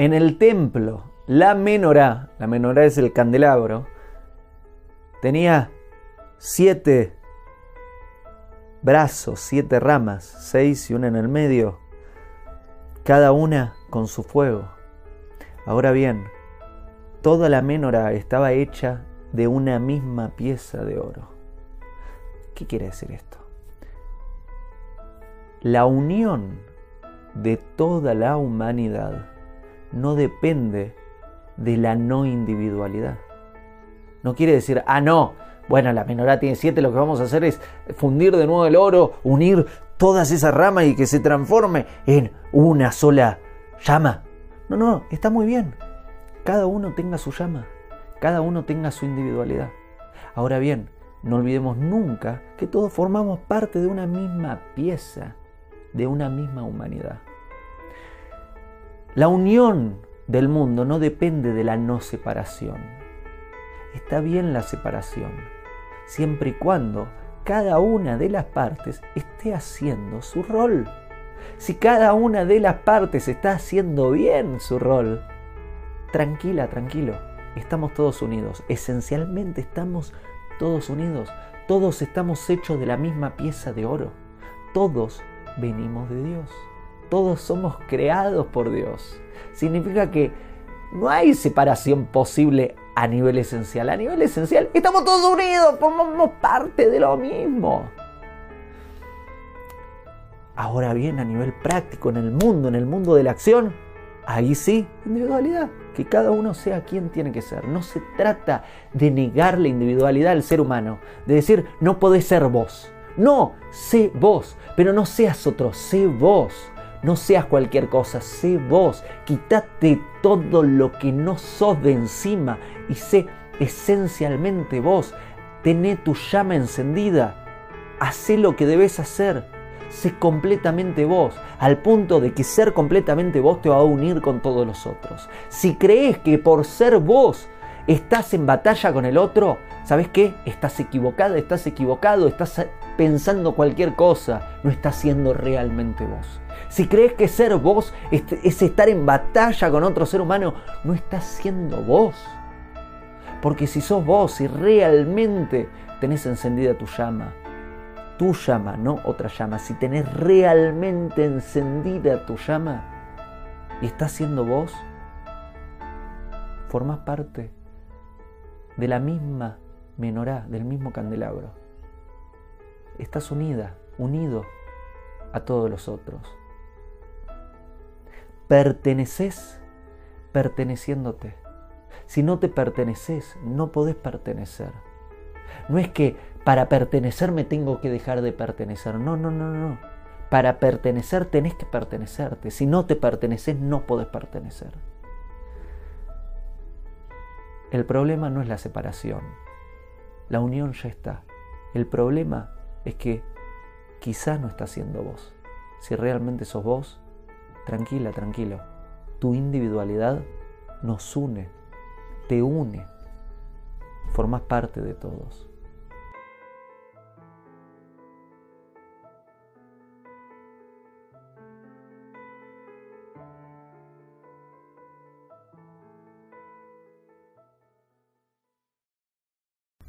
En el templo, la menorá, la menorá es el candelabro, tenía siete brazos, siete ramas, seis y una en el medio, cada una con su fuego. Ahora bien, toda la menorá estaba hecha de una misma pieza de oro. ¿Qué quiere decir esto? La unión de toda la humanidad no depende de la no individualidad. No quiere decir, ah, no, bueno, la menorá tiene siete, lo que vamos a hacer es fundir de nuevo el oro, unir todas esas ramas y que se transforme en una sola llama. No, no, está muy bien. Cada uno tenga su llama, cada uno tenga su individualidad. Ahora bien, no olvidemos nunca que todos formamos parte de una misma pieza, de una misma humanidad. La unión del mundo no depende de la no separación. Está bien la separación, siempre y cuando cada una de las partes esté haciendo su rol. Si cada una de las partes está haciendo bien su rol, tranquila, tranquilo, estamos todos unidos. Esencialmente estamos todos unidos. Todos estamos hechos de la misma pieza de oro. Todos venimos de Dios. Todos somos creados por Dios. Significa que no hay separación posible a nivel esencial. A nivel esencial, estamos todos unidos, formamos parte de lo mismo. Ahora bien, a nivel práctico, en el mundo, en el mundo de la acción, ahí sí, individualidad. Que cada uno sea quien tiene que ser. No se trata de negar la individualidad al ser humano, de decir, no podés ser vos. No, sé vos, pero no seas otro, sé vos. No seas cualquier cosa, sé vos. Quítate todo lo que no sos de encima y sé esencialmente vos. Tené tu llama encendida. Hacé lo que debes hacer. Sé completamente vos, al punto de que ser completamente vos te va a unir con todos los otros. Si crees que por ser vos estás en batalla con el otro, ¿sabes qué? Estás equivocada, estás equivocado, estás pensando cualquier cosa, no estás siendo realmente vos. Si crees que ser vos es estar en batalla con otro ser humano, no estás siendo vos. Porque si sos vos, si realmente tenés encendida tu llama, tu llama, no otra llama, si tenés realmente encendida tu llama y estás siendo vos, formas parte de la misma menorá, del mismo candelabro. Estás unida, unido a todos los otros perteneces perteneciéndote. Si no te perteneces, no podés pertenecer. No es que para pertenecer me tengo que dejar de pertenecer. No, no, no, no. Para pertenecer tenés que pertenecerte. Si no te perteneces, no podés pertenecer. El problema no es la separación. La unión ya está. El problema es que quizás no estás siendo vos. Si realmente sos vos, Tranquila, tranquilo. Tu individualidad nos une, te une. Formas parte de todos.